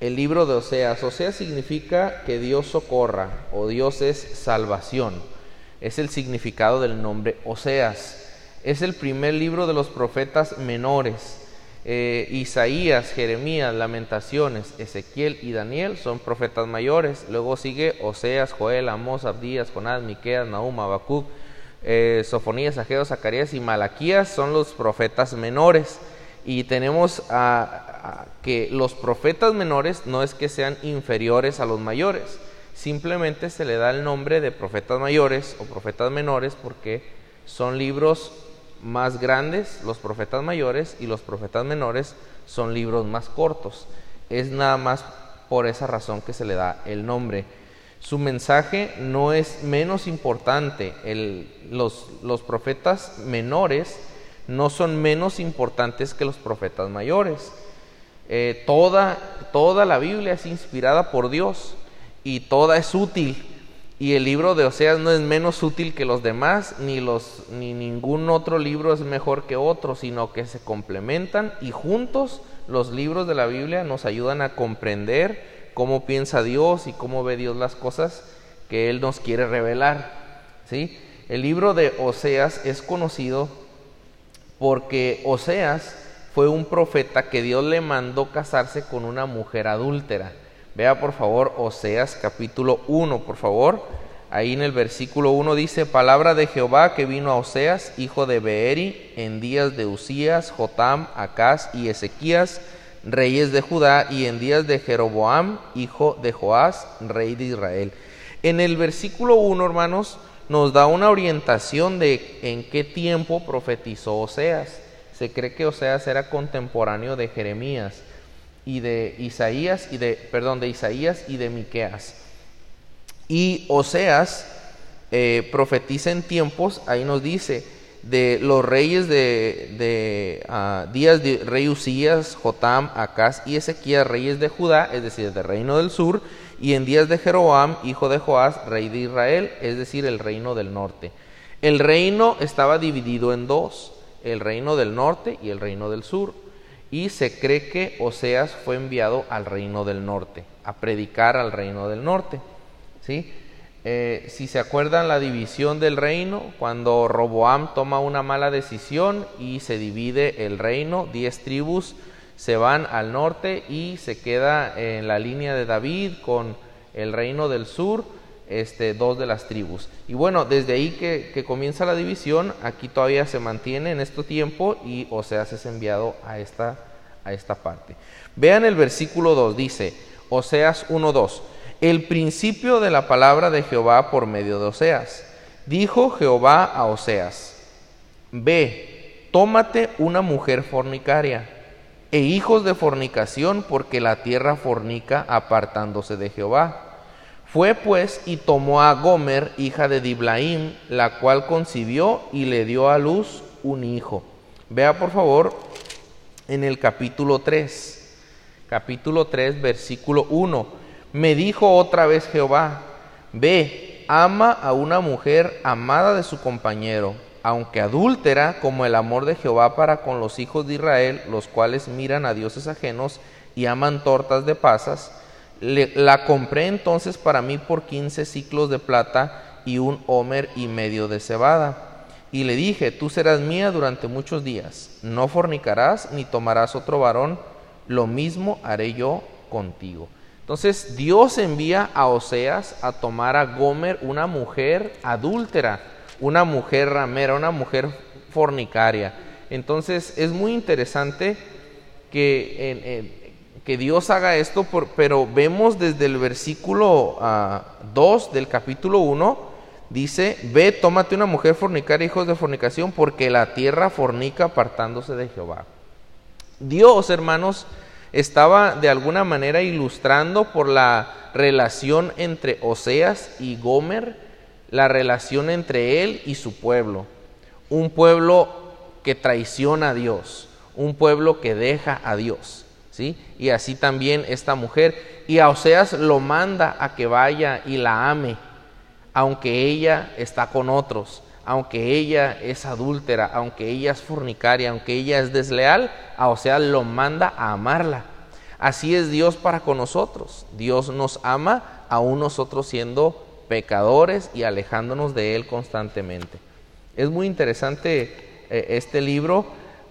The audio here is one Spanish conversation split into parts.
el libro de Oseas. Oseas significa que Dios socorra o Dios es salvación. Es el significado del nombre Oseas. Es el primer libro de los profetas menores. Eh, Isaías, Jeremías, Lamentaciones, Ezequiel y Daniel son profetas mayores. Luego sigue Oseas, Joel, Amós, Abdías, Jonás, Miqueas, Nahum, Habacuc, eh, Sofonías, Ageo, Zacarías y Malaquías son los profetas menores. Y tenemos a, que los profetas menores no es que sean inferiores a los mayores, simplemente se le da el nombre de profetas mayores o profetas menores porque son libros más grandes, los profetas mayores, y los profetas menores son libros más cortos. Es nada más por esa razón que se le da el nombre. Su mensaje no es menos importante. los, los profetas menores no son menos importantes que los profetas mayores. Eh, toda, toda la Biblia es inspirada por Dios y toda es útil. Y el libro de Oseas no es menos útil que los demás, ni, los, ni ningún otro libro es mejor que otro, sino que se complementan y juntos los libros de la Biblia nos ayudan a comprender cómo piensa Dios y cómo ve Dios las cosas que Él nos quiere revelar. ¿sí? El libro de Oseas es conocido porque Oseas fue un profeta que Dios le mandó casarse con una mujer adúltera. Vea por favor Oseas capítulo 1, por favor. Ahí en el versículo 1 dice, palabra de Jehová que vino a Oseas, hijo de Beeri, en días de Usías, Jotam, Acaz y Ezequías, reyes de Judá, y en días de Jeroboam, hijo de Joás, rey de Israel. En el versículo 1, hermanos, nos da una orientación de en qué tiempo profetizó Oseas. Se cree que Oseas era contemporáneo de Jeremías y de Isaías y de perdón, de Isaías y de Miqueas. Y Oseas eh, profetiza en tiempos, ahí nos dice, de los reyes de, de ah, días de rey Usías, Jotam, Acaz y Ezequías, reyes de Judá, es decir, del reino del sur, y en días de Jeroboam, hijo de Joás, rey de Israel, es decir, el reino del norte. El reino estaba dividido en dos, el reino del norte y el reino del sur. Y se cree que Oseas fue enviado al reino del norte, a predicar al reino del norte. ¿sí? Eh, si se acuerdan la división del reino, cuando Roboam toma una mala decisión y se divide el reino, diez tribus se van al norte y se queda en la línea de David con el reino del sur, este, dos de las tribus. Y bueno, desde ahí que, comienza la división, aquí todavía se mantiene en este tiempo y Oseas es enviado a esta, a esta parte. Vean el versículo 2, dice, Oseas 1.2, el principio de la palabra de Jehová por medio de Oseas. Dijo Jehová a Oseas, ve, tómate una mujer fornicaria e hijos de fornicación, porque la tierra fornica apartándose de Jehová. Fue pues y tomó a Gomer, hija de Diblaim, la cual concibió y le dio a luz un hijo. Vea por favor en el capítulo 3, capítulo 3, versículo 1. Me dijo otra vez Jehová, ve, ama a una mujer amada de su compañero aunque adúltera como el amor de Jehová para con los hijos de Israel, los cuales miran a dioses ajenos y aman tortas de pasas, la compré entonces para mí por quince ciclos de plata y un homer y medio de cebada. Y le dije, tú serás mía durante muchos días, no fornicarás ni tomarás otro varón, lo mismo haré yo contigo. Entonces Dios envía a Oseas a tomar a Gomer, una mujer adúltera, una mujer ramera, una mujer fornicaria. Entonces es muy interesante que, que Dios haga esto, pero vemos desde el versículo 2 ah, del capítulo 1, dice, ve, tómate una mujer fornicaria, hijos de fornicación, porque la tierra fornica apartándose de Jehová. Dios, hermanos, estaba de alguna manera ilustrando por la relación entre Oseas y Gomer, la relación entre él y su pueblo. Un pueblo que traiciona a Dios, un pueblo que deja a Dios. ¿sí? Y así también esta mujer. Y a Oseas lo manda a que vaya y la ame, aunque ella está con otros, aunque ella es adúltera, aunque ella es fornicaria, aunque ella es desleal, a Oseas lo manda a amarla, Así es Dios para con nosotros. Dios nos ama aún nosotros siendo pecadores y alejándonos de Él constantemente. Es muy interesante eh, este libro,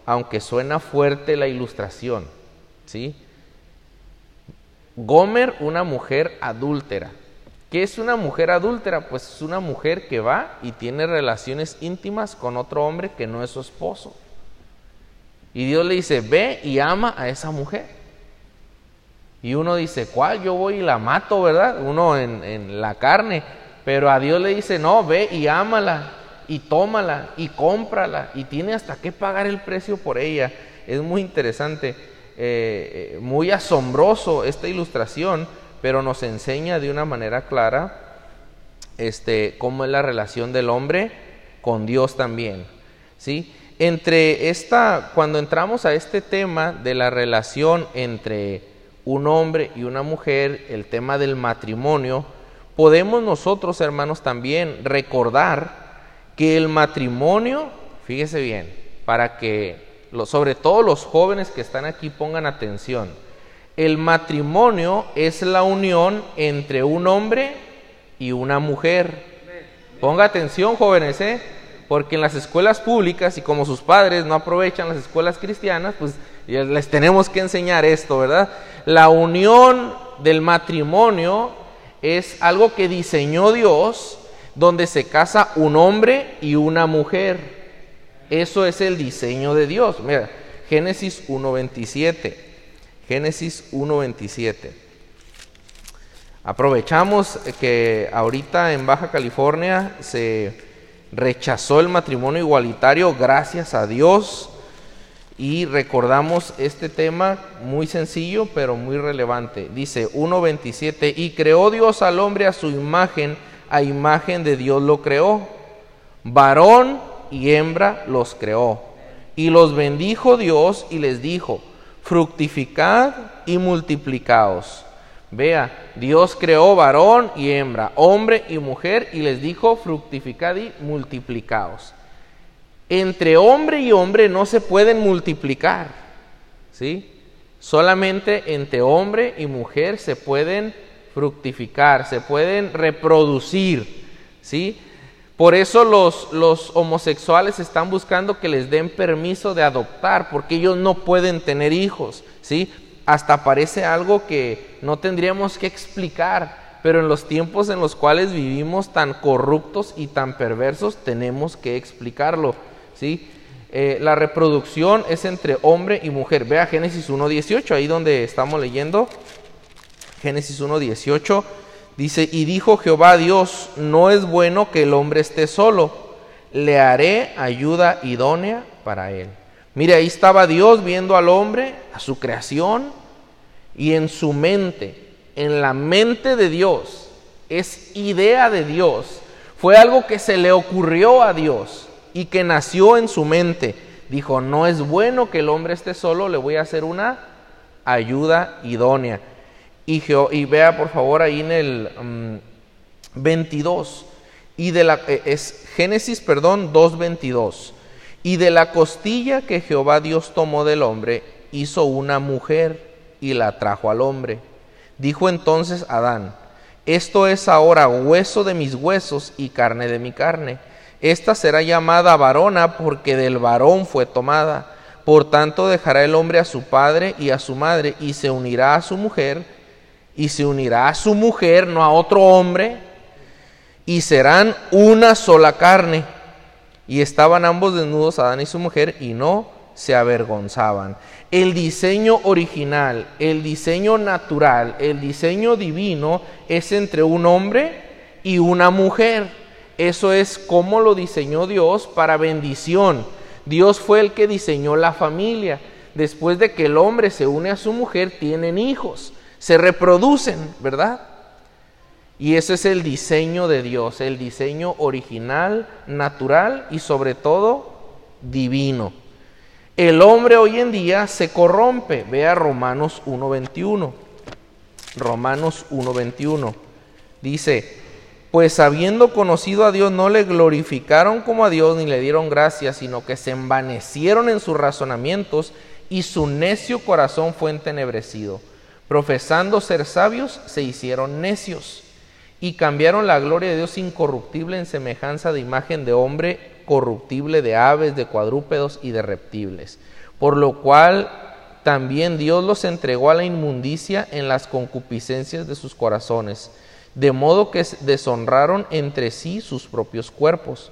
aunque suena fuerte la ilustración. ¿sí? Gomer, una mujer adúltera. ¿Qué es una mujer adúltera? Pues es una mujer que va y tiene relaciones íntimas con otro hombre que no es su esposo. Y Dios le dice, ve y ama a esa mujer. Y uno dice, ¿cuál? Yo voy y la mato, ¿verdad? Uno en, en la carne. Pero a Dios le dice, no, ve y ámala y tómala y cómprala y tiene hasta que pagar el precio por ella. Es muy interesante, eh, eh, muy asombroso esta ilustración pero nos enseña de una manera clara este, cómo es la relación del hombre con Dios también. ¿sí? Entre esta, cuando entramos a este tema de la relación entre un hombre y una mujer, el tema del matrimonio, podemos nosotros, hermanos, también recordar que el matrimonio, fíjese bien, para que sobre todo los jóvenes que están aquí pongan atención, el matrimonio es la unión entre un hombre y una mujer. Ponga atención, jóvenes, ¿eh? porque en las escuelas públicas y como sus padres no aprovechan las escuelas cristianas, pues les tenemos que enseñar esto, ¿verdad? La unión del matrimonio es algo que diseñó Dios, donde se casa un hombre y una mujer. Eso es el diseño de Dios. Mira, Génesis 1.27. Génesis 1.27. Aprovechamos que ahorita en Baja California se rechazó el matrimonio igualitario, gracias a Dios, y recordamos este tema muy sencillo pero muy relevante. Dice 1.27, y creó Dios al hombre a su imagen, a imagen de Dios lo creó, varón y hembra los creó, y los bendijo Dios y les dijo, fructificad y multiplicaos. Vea, Dios creó varón y hembra, hombre y mujer, y les dijo, fructificad y multiplicaos. Entre hombre y hombre no se pueden multiplicar, ¿sí? Solamente entre hombre y mujer se pueden fructificar, se pueden reproducir, ¿sí? Por eso los, los, homosexuales están buscando que les den permiso de adoptar, porque ellos no pueden tener hijos, ¿sí? Hasta parece algo que no tendríamos que explicar, pero en los tiempos en los cuales vivimos tan corruptos y tan perversos, tenemos que explicarlo, ¿sí? Eh, la reproducción es entre hombre y mujer. Vea Génesis 1.18, ahí donde estamos leyendo. Génesis 1.18 Dice, y dijo Jehová Dios, no es bueno que el hombre esté solo, le haré ayuda idónea para él. Mire, ahí estaba Dios viendo al hombre, a su creación, y en su mente, en la mente de Dios, es idea de Dios, fue algo que se le ocurrió a Dios y que nació en su mente. Dijo, no es bueno que el hombre esté solo, le voy a hacer una ayuda idónea. Y, vea por favor ahí en el 22. Mm, y de la, eh, es Génesis, perdón, 2.22. Y de la costilla que Jehová Dios tomó del hombre, hizo una mujer y la trajo al hombre. Dijo entonces Adán, esto es ahora hueso de mis huesos y carne de mi carne. Esta será llamada varona porque del varón fue tomada. Por tanto dejará el hombre a su padre y a su madre y se unirá a su mujer y se unirá a su mujer, no a otro hombre, y serán una sola carne. Y estaban ambos desnudos, Adán y su mujer, y no se avergonzaban. El diseño original, el diseño natural, el diseño divino es entre un hombre y una mujer. Eso es como lo diseñó Dios para bendición. Dios fue el que diseñó la familia. Después de que el hombre se une a su mujer, tienen hijos se reproducen, ¿verdad? Y ese es el diseño de Dios, el diseño original, natural y sobre todo divino. El hombre hoy en día se corrompe. Vea Romanos 1.21. Romanos 1.21. Dice, pues habiendo conocido a Dios no le glorificaron como a Dios ni le dieron gracias, sino que se envanecieron en sus razonamientos y su necio corazón fue entenebrecido. profesando ser sabios, se hicieron necios y cambiaron la gloria de Dios incorruptible en semejanza de imagen de hombre corruptible, de aves, de cuadrúpedos y de reptiles. Por lo cual también Dios los entregó a la inmundicia en las concupiscencias de sus corazones, de modo que deshonraron entre sí sus propios cuerpos,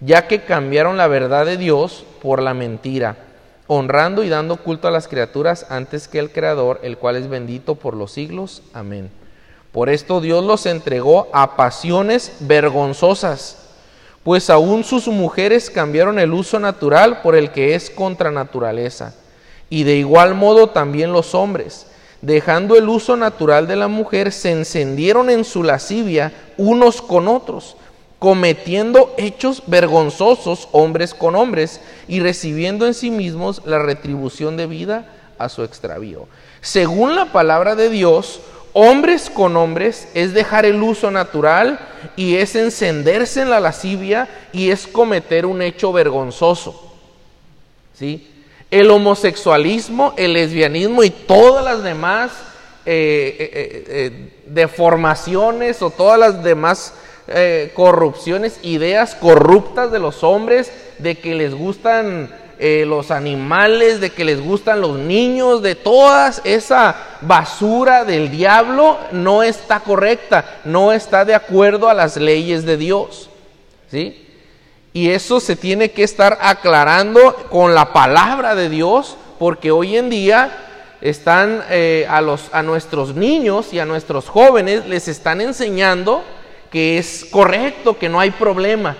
ya que cambiaron la verdad de Dios por la mentira honrando y dando culto a las criaturas antes que el Creador, el cual es bendito por los siglos. Amén. Por esto Dios los entregó a pasiones vergonzosas, pues aún sus mujeres cambiaron el uso natural por el que es contra naturaleza. Y de igual modo también los hombres, dejando el uso natural de la mujer, se encendieron en su lascivia unos con otros cometiendo hechos vergonzosos hombres con hombres y recibiendo en sí mismos la retribución de vida a su extravío. Según la palabra de Dios, hombres con hombres es dejar el uso natural y es encenderse en la lascivia y es cometer un hecho vergonzoso. ¿Sí? El homosexualismo, el lesbianismo y todas las demás eh, eh, eh, deformaciones o todas las demás corrupciones, ideas corruptas de los hombres, de que les gustan los animales, de que les gustan los niños, de toda esa basura del diablo, no está correcta, no está de acuerdo a las leyes de Dios. ¿Sí? Y eso se tiene que estar aclarando con la palabra de Dios, porque hoy en día están eh, a, los, a nuestros niños y a nuestros jóvenes, les están enseñando que es correcto, que no hay problema.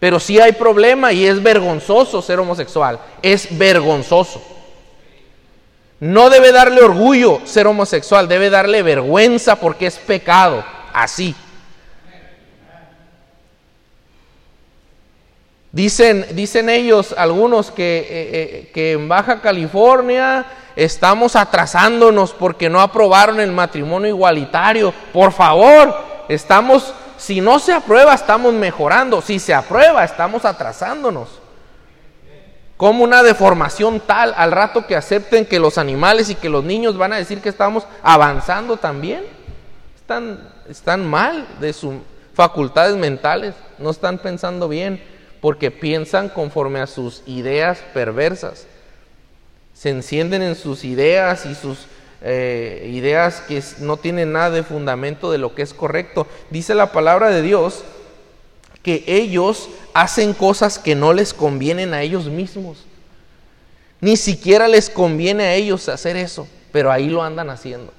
Pero sí hay problema y es vergonzoso ser homosexual. Es vergonzoso. No debe darle orgullo ser homosexual, debe darle vergüenza porque es pecado. Así. Dicen, dicen ellos, algunos, que, eh, eh, que en Baja California estamos atrasándonos porque no aprobaron el matrimonio igualitario. Por favor, estamos, si no se aprueba, estamos mejorando. Si se aprueba, estamos atrasándonos. Como una deformación tal al rato que acepten que los animales y que los niños van a decir que estamos avanzando también. Están, están mal de sus facultades mentales, no están pensando bien porque piensan conforme a sus ideas perversas. Se encienden en sus ideas y sus eh, ideas que no tienen nada de fundamento de lo que es correcto. Dice la palabra de Dios que ellos hacen cosas que no les convienen a ellos mismos. Ni siquiera les conviene a ellos hacer eso, pero ahí lo andan haciendo.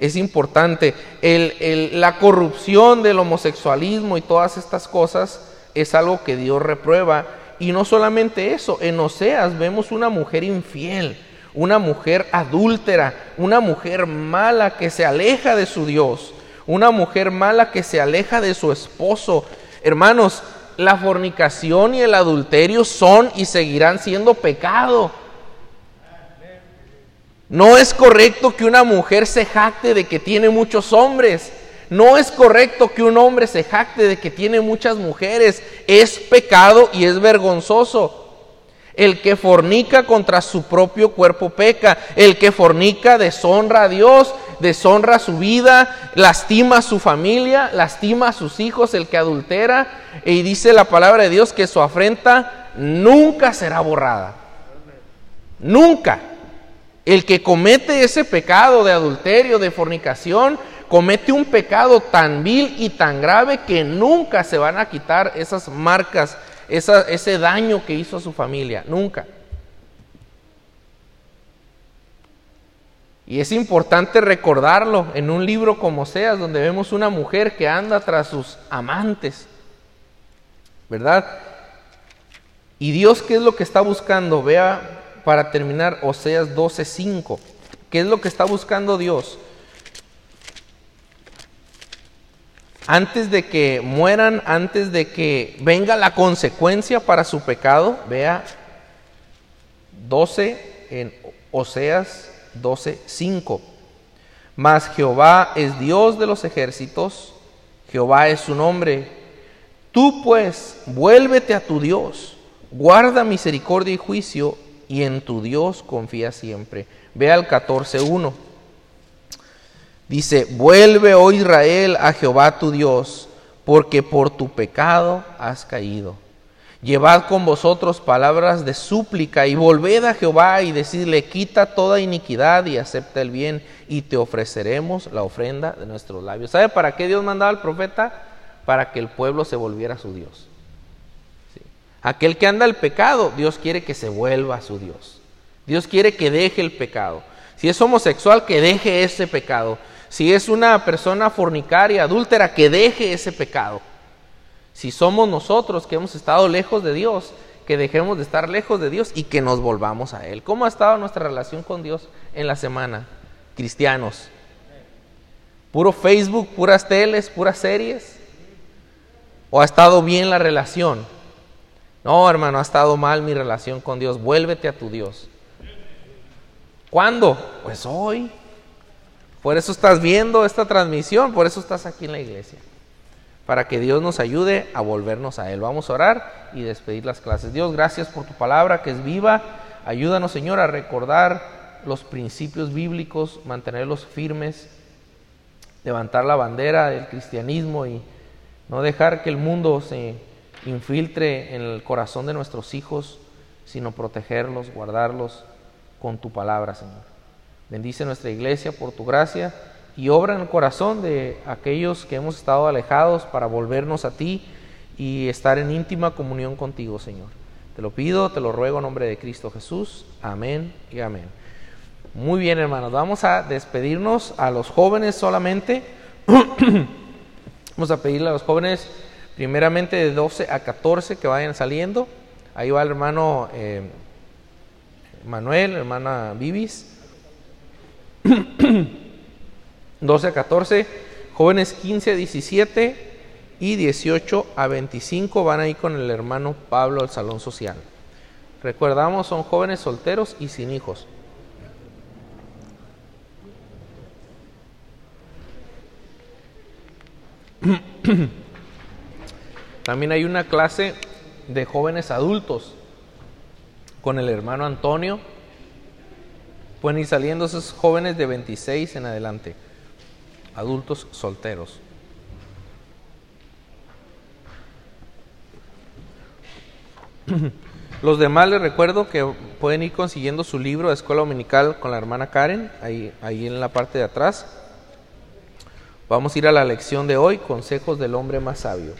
Es importante. la corrupción del homosexualismo y todas estas cosas es algo que Dios reprueba. Y no solamente eso, en Oseas vemos una mujer infiel una mujer adúltera, una mujer mala que se aleja de su Dios, una mujer mala que se aleja de su esposo. Hermanos, la fornicación y el adulterio son y seguirán siendo pecado. No es correcto que una mujer se jacte de que tiene muchos hombres. No es correcto que un hombre se jacte de que tiene muchas mujeres. Es pecado y es vergonzoso. El que fornica contra su propio cuerpo peca. El que fornica deshonra a Dios, deshonra su vida, lastima a su familia, lastima a sus hijos. El que adultera, y dice la palabra de Dios que su afrenta nunca será borrada. Nunca. El que comete ese pecado de adulterio, de fornicación, comete un pecado tan vil y tan grave que nunca se van a quitar esas marcas ese daño que hizo a su familia, nunca. Y es importante recordarlo en un libro como Seas, donde vemos una mujer que anda tras sus amantes, ¿verdad? Y Dios, ¿qué es lo que está buscando? Vea para terminar Oseas 12:5. ¿Qué es lo que está buscando Dios? antes de que mueran, antes de que venga la consecuencia para su pecado, vea 12 en Oseas 12, 5. Mas Jehová es Dios de los ejércitos, Jehová es su nombre. Tú pues vuélvete a tu Dios, guarda misericordia y juicio y en tu Dios confía siempre. Ve al 14.1. Dice, vuelve, oh Israel, a Jehová tu Dios, porque por tu pecado has caído. Llevad con vosotros palabras de súplica y volved a Jehová y decidle, quita toda iniquidad y acepta el bien y te ofreceremos la ofrenda de nuestros labios. ¿Sabe para qué Dios mandaba al profeta? Para que el pueblo se volviera a su Dios. Aquel que anda al pecado, Dios quiere que se vuelva a su Dios. Dios quiere que deje el pecado. Si es homosexual, que deje ese pecado. Si es una persona fornicaria, adúltera, que deje ese pecado. Si somos nosotros que hemos estado lejos de Dios, que dejemos de estar lejos de Dios y que nos volvamos a Él. ¿Cómo ha estado nuestra relación con Dios en la semana? Cristianos. Puro Facebook, puras teles, puras series. ¿O ha estado bien la relación? No, hermano, ha estado mal mi relación con Dios. Vuélvete a tu Dios. ¿Cuándo? Pues hoy. Por eso estás viendo esta transmisión, por eso estás aquí en la iglesia. Para que Dios nos ayude a volvernos a Él. Vamos a orar y despedir las clases. Dios, gracias por tu palabra que es viva. Ayúdanos, Señor, a recordar los principios bíblicos, mantenerlos firmes, levantar la bandera del cristianismo y no dejar que el mundo se infiltre en el corazón de nuestros hijos, sino protegerlos, guardarlos con tu palabra, Señor. Bendice nuestra iglesia por tu gracia y obra en el corazón de aquellos que hemos estado alejados para volvernos a ti y estar en íntima comunión contigo, Señor. Te lo pido, te lo ruego en nombre de Cristo Jesús. Amén y amén. Muy bien, hermanos, vamos a despedirnos a los jóvenes solamente. vamos a pedirle a los jóvenes primeramente de 12 a 14 que vayan saliendo. Ahí va el hermano eh, Manuel, hermana Vivis. 12 a 14, jóvenes 15 a 17 y 18 a 25 van a ir con el hermano Pablo al salón social. Recordamos, son jóvenes solteros y sin hijos. También hay una clase de jóvenes adultos con el hermano Antonio. Pueden ir saliendo esos jóvenes de 26 en adelante, adultos solteros. Los demás les recuerdo que pueden ir consiguiendo su libro de escuela dominical con la hermana Karen, ahí, ahí en la parte de atrás. Vamos a ir a la lección de hoy, consejos del hombre más sabio.